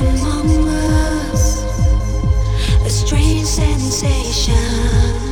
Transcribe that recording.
among us a strange sensation.